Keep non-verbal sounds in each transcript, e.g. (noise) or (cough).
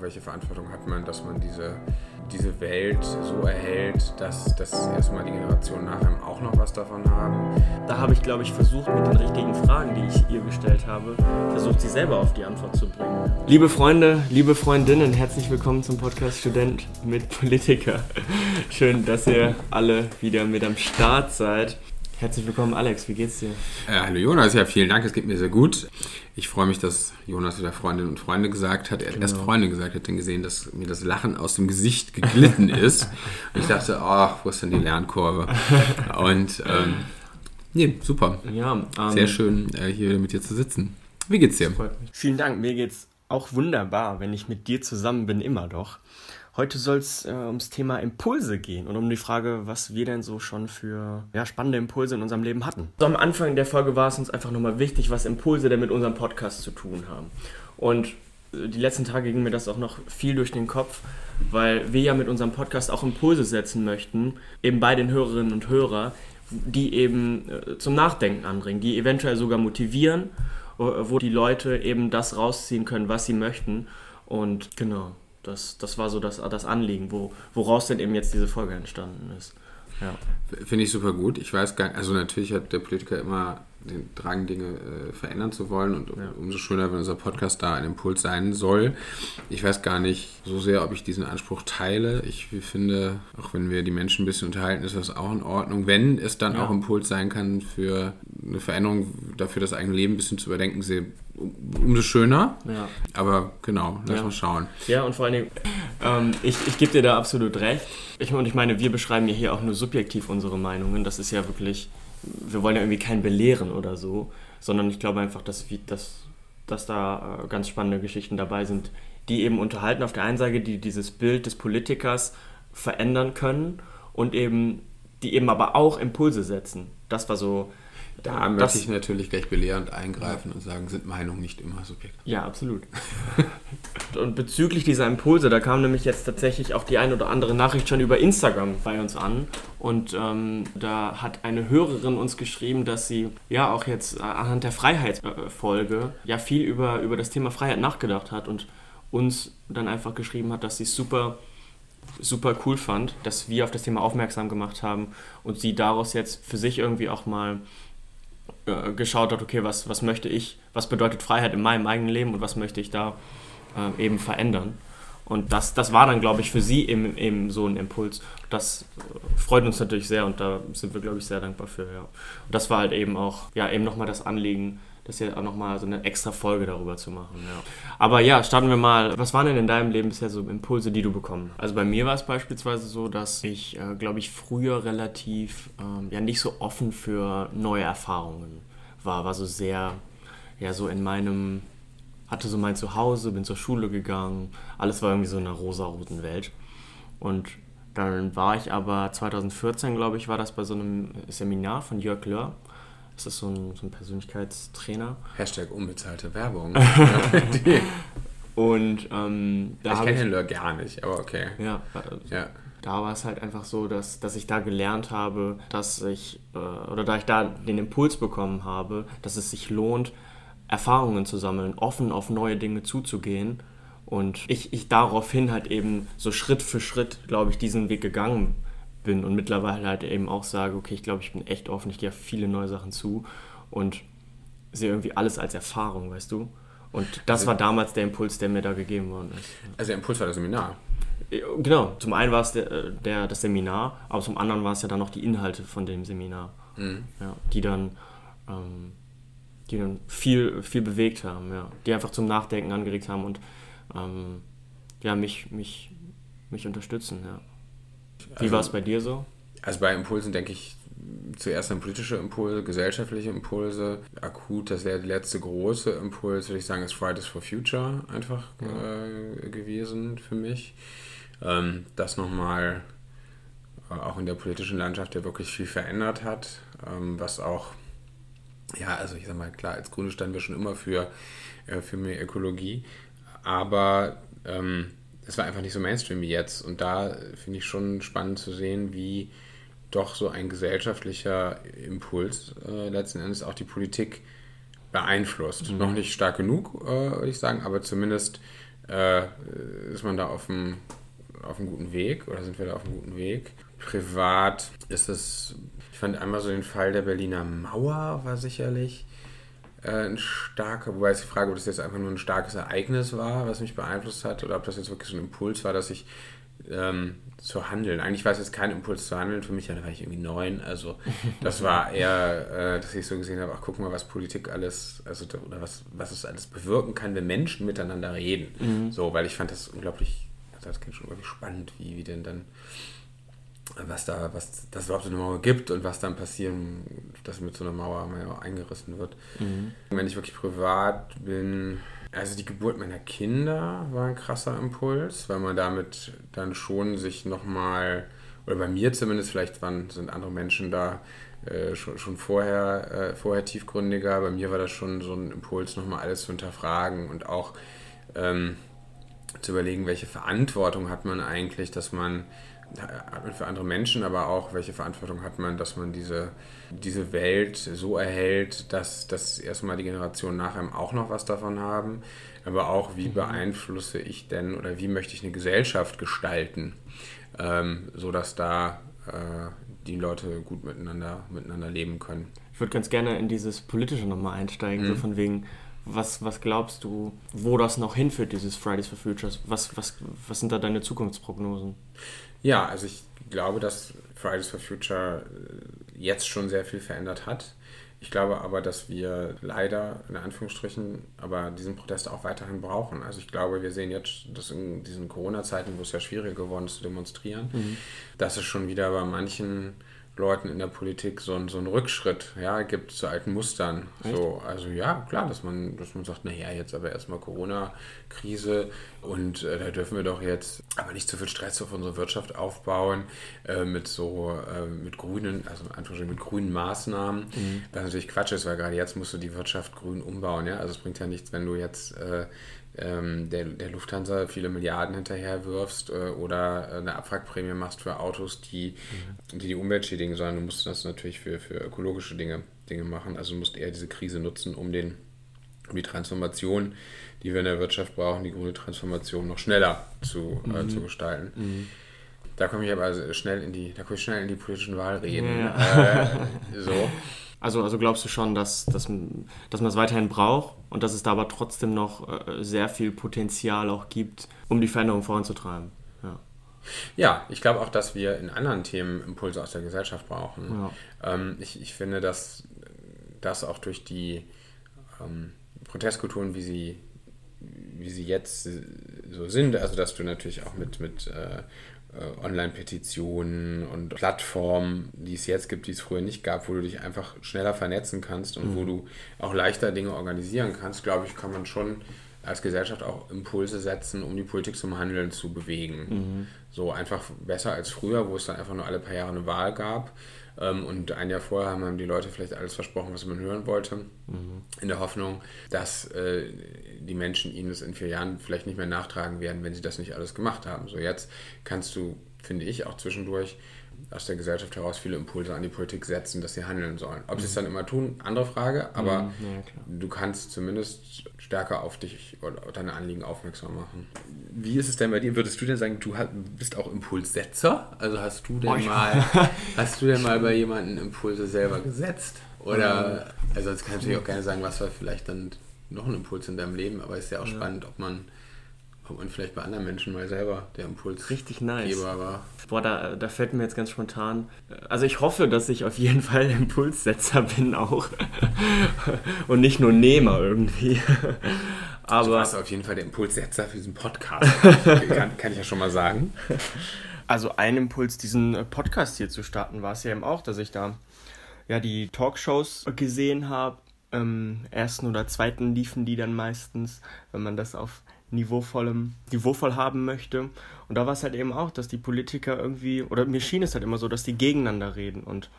Welche Verantwortung hat man, dass man diese, diese Welt so erhält, dass, dass erstmal die Generationen nach einem auch noch was davon haben? Da habe ich, glaube ich, versucht, mit den richtigen Fragen, die ich ihr gestellt habe, versucht, sie selber auf die Antwort zu bringen. Liebe Freunde, liebe Freundinnen, herzlich willkommen zum Podcast Student mit Politiker. Schön, dass ihr alle wieder mit am Start seid. Herzlich willkommen, Alex. Wie geht's dir? Äh, hallo Jonas, ja, vielen Dank, es geht mir sehr gut. Ich freue mich, dass Jonas wieder Freundinnen und Freunde gesagt hat. Er hat genau. erst Freunde gesagt, hat dann gesehen, dass mir das Lachen aus dem Gesicht geglitten (laughs) ist. und ich dachte, ach, wo ist denn die Lernkurve? (laughs) Und ähm, nee, super. Ja, ähm, sehr schön, äh, hier wieder mit dir zu sitzen. Wie geht's dir? Vielen Dank, mir geht's auch wunderbar, wenn ich mit dir zusammen bin, immer doch. Heute soll es äh, ums Thema Impulse gehen und um die Frage, was wir denn so schon für ja, spannende Impulse in unserem Leben hatten. So, am Anfang der Folge war es uns einfach nochmal wichtig, was Impulse denn mit unserem Podcast zu tun haben. Und äh, die letzten Tage ging mir das auch noch viel durch den Kopf, weil wir ja mit unserem Podcast auch Impulse setzen möchten, eben bei den Hörerinnen und Hörern, die eben äh, zum Nachdenken anbringen, die eventuell sogar motivieren, wo die Leute eben das rausziehen können, was sie möchten. Und genau, das, das war so das, das Anliegen, wo, woraus denn eben jetzt diese Folge entstanden ist. Ja. Finde ich super gut. Ich weiß gar nicht, also natürlich hat der Politiker immer den Drang, Dinge äh, verändern zu wollen und ja. umso schöner, wenn unser Podcast da ein Impuls sein soll. Ich weiß gar nicht so sehr, ob ich diesen Anspruch teile. Ich finde, auch wenn wir die Menschen ein bisschen unterhalten, ist das auch in Ordnung. Wenn es dann ja. auch Impuls sein kann für eine Veränderung, dafür das eigene Leben ein bisschen zu überdenken, umso schöner. Ja. Aber genau, lass ja. mal schauen. Ja, und vor allen Dingen, ähm, ich, ich gebe dir da absolut recht. Ich, und ich meine, wir beschreiben ja hier auch nur subjektiv unsere Meinungen. Das ist ja wirklich wir wollen ja irgendwie keinen belehren oder so, sondern ich glaube einfach, dass, dass, dass da äh, ganz spannende Geschichten dabei sind, die eben unterhalten auf der einen Seite, die dieses Bild des Politikers verändern können und eben, die eben aber auch Impulse setzen. Das war so da möchte ich natürlich gleich belehrend eingreifen und sagen, sind Meinungen nicht immer subjektiv. Ja, absolut. (laughs) und bezüglich dieser Impulse, da kam nämlich jetzt tatsächlich auch die ein oder andere Nachricht schon über Instagram bei uns an. Und ähm, da hat eine Hörerin uns geschrieben, dass sie ja auch jetzt anhand der Freiheitsfolge ja viel über, über das Thema Freiheit nachgedacht hat und uns dann einfach geschrieben hat, dass sie es super super cool fand, dass wir auf das Thema aufmerksam gemacht haben und sie daraus jetzt für sich irgendwie auch mal äh, geschaut hat, okay, was, was möchte ich, was bedeutet Freiheit in meinem eigenen Leben und was möchte ich da äh, eben verändern. Und das, das war dann, glaube ich, für sie eben, eben so ein Impuls. Das äh, freut uns natürlich sehr und da sind wir, glaube ich, sehr dankbar für. Ja. Und das war halt eben auch, ja, eben nochmal das Anliegen, das hier auch nochmal so eine extra Folge darüber zu machen. Ja. Aber ja, starten wir mal. Was waren denn in deinem Leben bisher so Impulse, die du bekommen hast? Also bei mir war es beispielsweise so, dass ich, äh, glaube ich, früher relativ ähm, ja nicht so offen für neue Erfahrungen war. War so sehr, ja, so in meinem, hatte so mein Zuhause, bin zur Schule gegangen. Alles war irgendwie so in einer rosa-roten Welt. Und dann war ich aber 2014, glaube ich, war das bei so einem Seminar von Jörg Löhr ist das so ein, so ein Persönlichkeitstrainer. Hashtag unbezahlte Werbung. (laughs) (laughs) und ähm, da ich kenne den Lör gar nicht, aber okay. Ja, ja. da war es halt einfach so, dass, dass ich da gelernt habe, dass ich, äh, oder da ich da den Impuls bekommen habe, dass es sich lohnt, Erfahrungen zu sammeln, offen auf neue Dinge zuzugehen. Und ich, ich daraufhin halt eben so Schritt für Schritt, glaube ich, diesen Weg gegangen bin und mittlerweile halt eben auch sage, okay, ich glaube, ich bin echt offen, ich gehe auf viele neue Sachen zu und sehe irgendwie alles als Erfahrung, weißt du? Und das also, war damals der Impuls, der mir da gegeben worden ist. Also der Impuls war das Seminar? Genau, zum einen war es der, der, das Seminar, aber zum anderen war es ja dann noch die Inhalte von dem Seminar, mhm. ja, die dann, ähm, die dann viel, viel bewegt haben, ja, die einfach zum Nachdenken angeregt haben und ähm, ja, mich, mich, mich unterstützen, ja. Wie also, war es bei dir so? Also bei Impulsen denke ich zuerst an politische Impulse, gesellschaftliche Impulse. Akut, das wäre der letzte große Impuls, würde ich sagen, ist Fridays for Future einfach ja. äh, gewesen für mich. Ähm, das nochmal äh, auch in der politischen Landschaft ja wirklich viel verändert hat, ähm, was auch, ja, also ich sag mal, klar, als Grüne standen wir schon immer für, äh, für mehr Ökologie, aber ähm, es war einfach nicht so Mainstream wie jetzt. Und da finde ich schon spannend zu sehen, wie doch so ein gesellschaftlicher Impuls äh, letzten Endes auch die Politik beeinflusst. Mhm. Noch nicht stark genug, äh, würde ich sagen, aber zumindest äh, ist man da auf einem, auf einem guten Weg oder sind wir da auf einem guten Weg? Privat ist es, ich fand einmal so den Fall der Berliner Mauer war sicherlich äh, ein starker, wobei ist die Frage, ob das jetzt einfach nur ein starkes Ereignis war, was mich beeinflusst hat, oder ob das jetzt wirklich so ein Impuls war, dass ich ähm, zu handeln. Eigentlich war es jetzt kein Impuls zu handeln für mich, da war ich irgendwie neun. Also das war (laughs) eher, äh, dass ich so gesehen habe, ach guck mal, was Politik alles, also oder was, was es alles bewirken kann, wenn Menschen miteinander reden. Mhm. So, weil ich fand das unglaublich, das klingt schon unglaublich spannend, wie, wie denn dann was da, was das überhaupt so eine Mauer gibt und was dann passieren, dass mit so einer Mauer mal eingerissen wird. Mhm. Wenn ich wirklich privat bin, also die Geburt meiner Kinder war ein krasser Impuls, weil man damit dann schon sich nochmal, oder bei mir zumindest, vielleicht waren, sind andere Menschen da äh, schon, schon vorher, äh, vorher tiefgründiger, bei mir war das schon so ein Impuls, nochmal alles zu hinterfragen und auch ähm, zu überlegen, welche Verantwortung hat man eigentlich, dass man für andere Menschen, aber auch welche Verantwortung hat man, dass man diese, diese Welt so erhält, dass, dass erstmal die Generationen nach einem auch noch was davon haben, aber auch wie mhm. beeinflusse ich denn oder wie möchte ich eine Gesellschaft gestalten, ähm, sodass da äh, die Leute gut miteinander, miteinander leben können. Ich würde ganz gerne in dieses Politische nochmal einsteigen, mhm. so von wegen, was, was glaubst du, wo das noch hinführt, dieses Fridays for Futures? Was, was, was sind da deine Zukunftsprognosen? Ja, also ich glaube, dass Fridays for Future äh, jetzt schon sehr viel verändert hat. Ich glaube aber, dass wir leider, in Anführungsstrichen, aber diesen Protest auch weiterhin brauchen. Also ich glaube, wir sehen jetzt, dass in diesen Corona-Zeiten, wo es ja schwieriger geworden ist zu demonstrieren, mhm. dass es schon wieder bei manchen Leuten in der Politik so, ein, so einen Rückschritt ja, gibt zu alten Mustern. So, also ja, klar, dass man, dass man sagt, naja, jetzt aber erstmal Corona-Krise und äh, da dürfen wir doch jetzt aber nicht zu viel Stress auf unsere Wirtschaft aufbauen äh, mit so äh, mit grünen, also mit grünen Maßnahmen, mhm. was natürlich Quatsch ist, weil gerade jetzt musst du die Wirtschaft grün umbauen. Ja? Also es bringt ja nichts, wenn du jetzt äh, ähm, der, der Lufthansa viele Milliarden hinterher wirfst äh, oder eine Abwrackprämie machst für Autos, die, mhm. die die Umwelt schädigen, sondern du musst das natürlich für, für ökologische Dinge, Dinge machen. Also du musst eher diese Krise nutzen, um, den, um die Transformation, die wir in der Wirtschaft brauchen, die grüne Transformation noch schneller zu, äh, mhm. äh, zu gestalten. Mhm. Da komme ich aber schnell in die, da komme ich schnell in die politischen Wahlreden. Ja. Äh, so. (laughs) Also, also glaubst du schon, dass, dass, dass man es weiterhin braucht und dass es da aber trotzdem noch äh, sehr viel Potenzial auch gibt, um die Veränderung voranzutreiben? Ja, ja ich glaube auch, dass wir in anderen Themen Impulse aus der Gesellschaft brauchen. Ja. Ähm, ich, ich finde, dass das auch durch die ähm, Protestkulturen, wie sie, wie sie jetzt so sind, also dass du natürlich auch mit, mit äh, äh, Online-Petitionen und Plattformen, die es jetzt gibt, die es früher nicht gab, wo du dich einfach schneller vernetzen kannst und mhm. wo du auch leichter Dinge organisieren kannst, glaube ich, kann man schon als Gesellschaft auch Impulse setzen, um die Politik zum Handeln zu bewegen. Mhm. So einfach besser als früher, wo es dann einfach nur alle paar Jahre eine Wahl gab. Ähm, und ein Jahr vorher haben die Leute vielleicht alles versprochen, was man hören wollte, mhm. in der Hoffnung, dass äh, die Menschen ihnen es in vier Jahren vielleicht nicht mehr nachtragen werden, wenn sie das nicht alles gemacht haben. So jetzt kannst du, finde ich, auch zwischendurch aus der Gesellschaft heraus viele Impulse an die Politik setzen, dass sie handeln sollen. Ob mhm. sie es dann immer tun, andere Frage, aber mhm, ja, du kannst zumindest stärker auf dich oder deine Anliegen aufmerksam machen. Wie ist es denn bei dir? Würdest du denn sagen, du bist auch Impulssetzer? Also hast du denn oh, mal, (laughs) hast du denn mal bei jemandem Impulse selber gesetzt? Oder, also jetzt kann ich natürlich auch gerne sagen, was war vielleicht dann noch ein Impuls in deinem Leben, aber es ist ja auch ja. spannend, ob man ob man vielleicht bei anderen Menschen mal selber der Impuls richtig nice war. Boah, da, da fällt mir jetzt ganz spontan. Also ich hoffe, dass ich auf jeden Fall Impulssetzer bin auch (laughs) und nicht nur Nehmer irgendwie. Aber du warst auf jeden Fall der Impulssetzer für diesen Podcast. (laughs) kann, kann ich ja schon mal sagen. Also ein Impuls, diesen Podcast hier zu starten, war es ja eben auch, dass ich da ja die Talkshows gesehen habe. Im ersten oder zweiten liefen die dann meistens, wenn man das auf niveauvollem, niveauvoll haben möchte. Und da war es halt eben auch, dass die Politiker irgendwie, oder mir schien es halt immer so, dass die gegeneinander reden und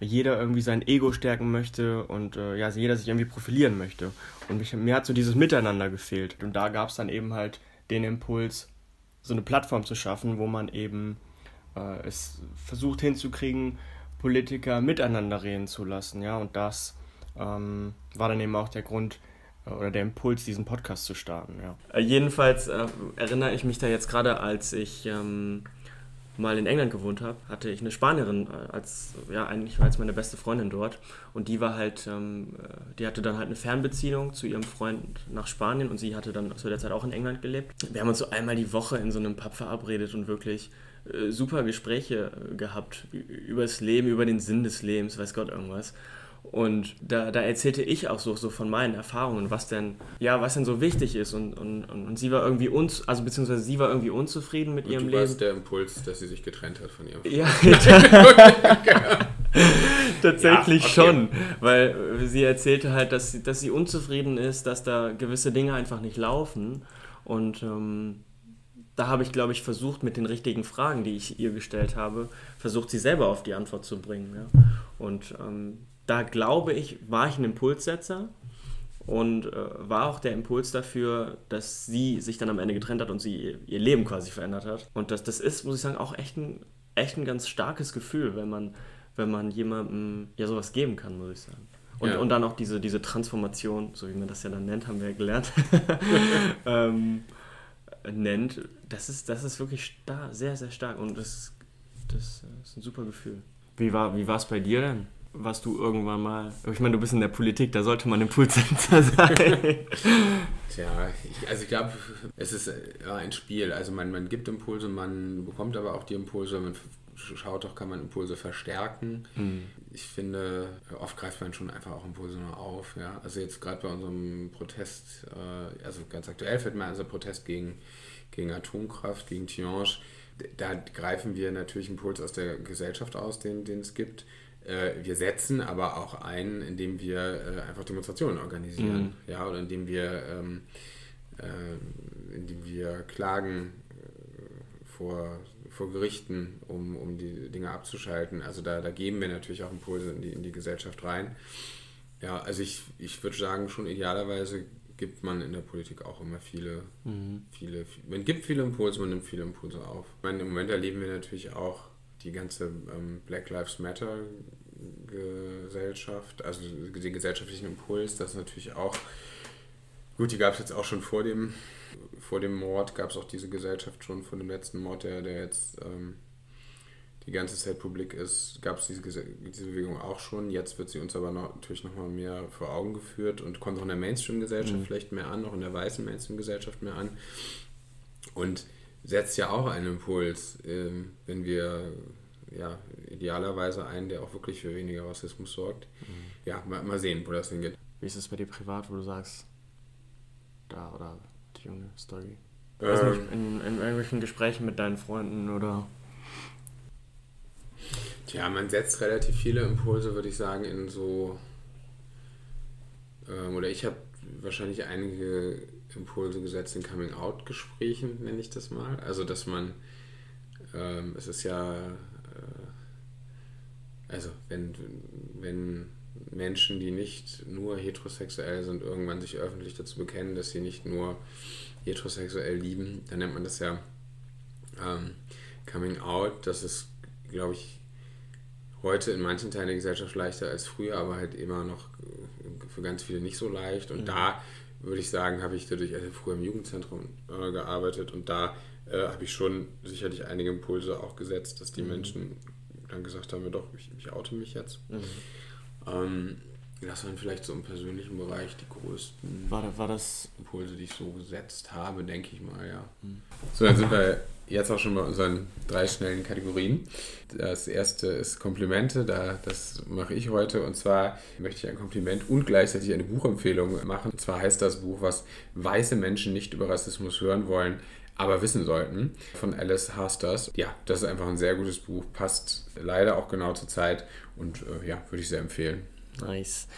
jeder irgendwie sein Ego stärken möchte und äh, ja, jeder sich irgendwie profilieren möchte. Und mich, mir hat so dieses Miteinander gefehlt. Und da gab es dann eben halt den Impuls, so eine Plattform zu schaffen, wo man eben äh, es versucht hinzukriegen, Politiker miteinander reden zu lassen. Ja, und das ähm, war dann eben auch der Grund, oder der Impuls, diesen Podcast zu starten, ja. Äh, jedenfalls äh, erinnere ich mich da jetzt gerade, als ich ähm, mal in England gewohnt habe, hatte ich eine Spanierin äh, als, ja, eigentlich als meine beste Freundin dort. Und die war halt, ähm, äh, die hatte dann halt eine Fernbeziehung zu ihrem Freund nach Spanien und sie hatte dann zu der Zeit auch in England gelebt. Wir haben uns so einmal die Woche in so einem Pub verabredet und wirklich äh, super Gespräche gehabt über das Leben, über den Sinn des Lebens, weiß Gott irgendwas. Und da, da erzählte ich auch so, so von meinen Erfahrungen, was denn, ja, was denn so wichtig ist. Und, und, und sie war irgendwie uns, also beziehungsweise sie war irgendwie unzufrieden mit und ihrem du Leben. Warst der Impuls, dass sie sich getrennt hat von ihrem Ja, (laughs) (laughs) tatsächlich ja, okay. schon. Weil sie erzählte halt, dass sie, dass sie unzufrieden ist, dass da gewisse Dinge einfach nicht laufen. Und ähm, da habe ich, glaube ich, versucht, mit den richtigen Fragen, die ich ihr gestellt habe, versucht, sie selber auf die Antwort zu bringen. Ja? Und ähm, da glaube ich, war ich ein Impulssetzer und äh, war auch der Impuls dafür, dass sie sich dann am Ende getrennt hat und sie ihr, Leben quasi verändert hat. Und das, das ist, muss ich sagen, auch echt ein, echt ein ganz starkes Gefühl, wenn man, wenn man jemandem ja sowas geben kann, muss ich sagen. Und, ja. und dann auch diese, diese Transformation, so wie man das ja dann nennt, haben wir ja gelernt, (laughs) (laughs) ähm, nennt, das ist, das ist wirklich star sehr, sehr stark und das, das ist ein super Gefühl. Wie war es wie bei dir denn? Was du irgendwann mal. Ich meine, du bist in der Politik, da sollte man Impulssensor (laughs) sein. Tja, ich, also ich glaube, es ist ja, ein Spiel. Also man, man gibt Impulse, man bekommt aber auch die Impulse, man schaut doch, kann man Impulse verstärken. Mhm. Ich finde, oft greift man schon einfach auch Impulse nur auf. Ja? Also jetzt gerade bei unserem Protest, äh, also ganz aktuell fällt mir unser Protest gegen, gegen Atomkraft, gegen Tiange. Da greifen wir natürlich Impulse aus der Gesellschaft aus, den, den es gibt. Äh, wir setzen aber auch ein, indem wir äh, einfach Demonstrationen organisieren, mhm. ja, oder indem wir, ähm, äh, indem wir klagen äh, vor, vor Gerichten, um, um die Dinge abzuschalten. Also da, da geben wir natürlich auch Impulse in die, in die Gesellschaft rein. Ja, also ich, ich würde sagen, schon idealerweise gibt man in der Politik auch immer viele, mhm. viele, man gibt viele Impulse, man nimmt viele Impulse auf. Ich meine, im Moment erleben wir natürlich auch die ganze ähm, Black Lives Matter Gesellschaft, also den gesellschaftlichen Impuls, das natürlich auch, gut, die gab es jetzt auch schon vor dem, vor dem Mord, gab es auch diese Gesellschaft schon, vor dem letzten Mord, der, der jetzt ähm, die ganze Zeit publik ist, gab es diese, diese Bewegung auch schon. Jetzt wird sie uns aber noch, natürlich nochmal mehr vor Augen geführt und kommt auch in der Mainstream-Gesellschaft mhm. vielleicht mehr an, auch in der weißen Mainstream-Gesellschaft mehr an. Und setzt ja auch einen Impuls, ähm, wenn wir ja, idealerweise einen, der auch wirklich für weniger Rassismus sorgt. Mhm. Ja, mal, mal sehen, wo das hingeht. Wie ist es bei dir privat, wo du sagst, da oder die junge Story? Ähm, nicht, in, in irgendwelchen Gesprächen mit deinen Freunden oder Tja, man setzt relativ viele Impulse, würde ich sagen, in so. Ähm, oder ich habe wahrscheinlich einige Impulse gesetzt in Coming-out-Gesprächen, nenne ich das mal. Also, dass man. Ähm, es ist ja also wenn, wenn Menschen, die nicht nur heterosexuell sind, irgendwann sich öffentlich dazu bekennen, dass sie nicht nur heterosexuell lieben, dann nennt man das ja ähm, Coming Out. Das ist, glaube ich, heute in manchen Teilen der Gesellschaft leichter als früher, aber halt immer noch für ganz viele nicht so leicht. Und mhm. da würde ich sagen, habe ich dadurch also früher im Jugendzentrum äh, gearbeitet und da äh, habe ich schon sicherlich einige Impulse auch gesetzt, dass die mhm. Menschen dann gesagt haben wir doch, ich, ich oute mich jetzt. Mhm. Ähm, das waren vielleicht so im persönlichen Bereich die größten war, war das Impulse, die ich so gesetzt habe, denke ich mal, ja. Mhm. So, dann sind wir jetzt auch schon bei unseren drei schnellen Kategorien. Das erste ist Komplimente, da, das mache ich heute. Und zwar möchte ich ein Kompliment und gleichzeitig eine Buchempfehlung machen. Und zwar heißt das Buch, was weiße Menschen nicht über Rassismus hören wollen, aber wissen sollten, von Alice Hasters. Ja, das ist einfach ein sehr gutes Buch, passt leider auch genau zur Zeit und äh, ja, würde ich sehr empfehlen. Nice.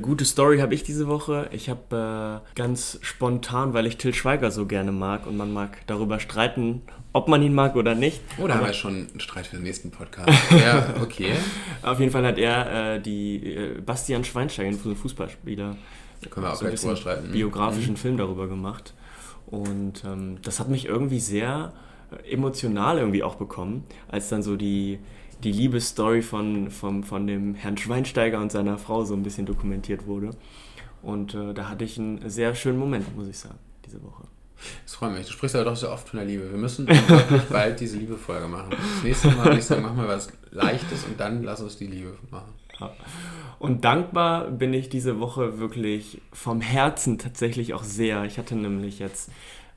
Gute Story habe ich diese Woche. Ich habe äh, ganz spontan, weil ich Till Schweiger so gerne mag und man mag darüber streiten, ob man ihn mag oder nicht. Oh, da haben wir schon einen Streit für den nächsten Podcast. (laughs) ja, okay. Auf jeden Fall hat er äh, die äh, Bastian Schweinsteiger, einen Fußballspieler, können wir auch so gleich drüber streiten. biografischen mhm. Film darüber gemacht. Und ähm, das hat mich irgendwie sehr emotional irgendwie auch bekommen, als dann so die, die Liebesstory von, von, von dem Herrn Schweinsteiger und seiner Frau so ein bisschen dokumentiert wurde. Und äh, da hatte ich einen sehr schönen Moment, muss ich sagen, diese Woche. Das freut mich. Du sprichst aber doch so oft von der Liebe. Wir müssen (laughs) bald diese Liebe-Folge machen. Das nächste Mal würde ich sagen, mach mal was Leichtes und dann lass uns die Liebe machen. Ja. Und dankbar bin ich diese Woche wirklich vom Herzen tatsächlich auch sehr. Ich hatte nämlich jetzt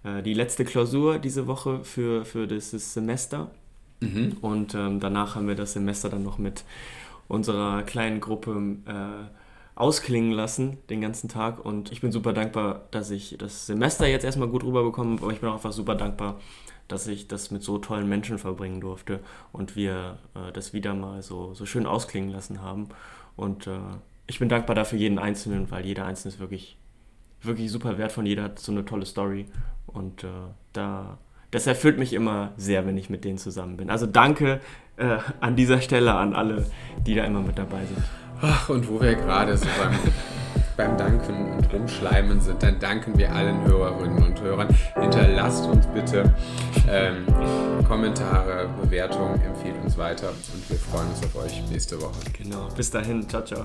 äh, die letzte Klausur diese Woche für, für dieses Semester. Mhm. Und ähm, danach haben wir das Semester dann noch mit unserer kleinen Gruppe äh, ausklingen lassen den ganzen Tag. Und ich bin super dankbar, dass ich das Semester jetzt erstmal gut rüberbekomme, aber ich bin auch einfach super dankbar, dass ich das mit so tollen Menschen verbringen durfte und wir äh, das wieder mal so, so schön ausklingen lassen haben. Und äh, ich bin dankbar dafür jeden Einzelnen, weil jeder Einzelne ist wirklich, wirklich super wertvoll. Jeder hat so eine tolle Story. Und äh, da, das erfüllt mich immer sehr, wenn ich mit denen zusammen bin. Also danke äh, an dieser Stelle an alle, die da immer mit dabei sind. Ach, und wo wir gerade so beim, beim Danken und Rumschleimen sind, dann danken wir allen Hörerinnen und Hörern. Hinterlasst uns bitte ähm, Kommentare, Bewertungen, empfiehlt uns weiter und wir freuen uns auf euch nächste Woche. Genau, bis dahin, ciao, ciao.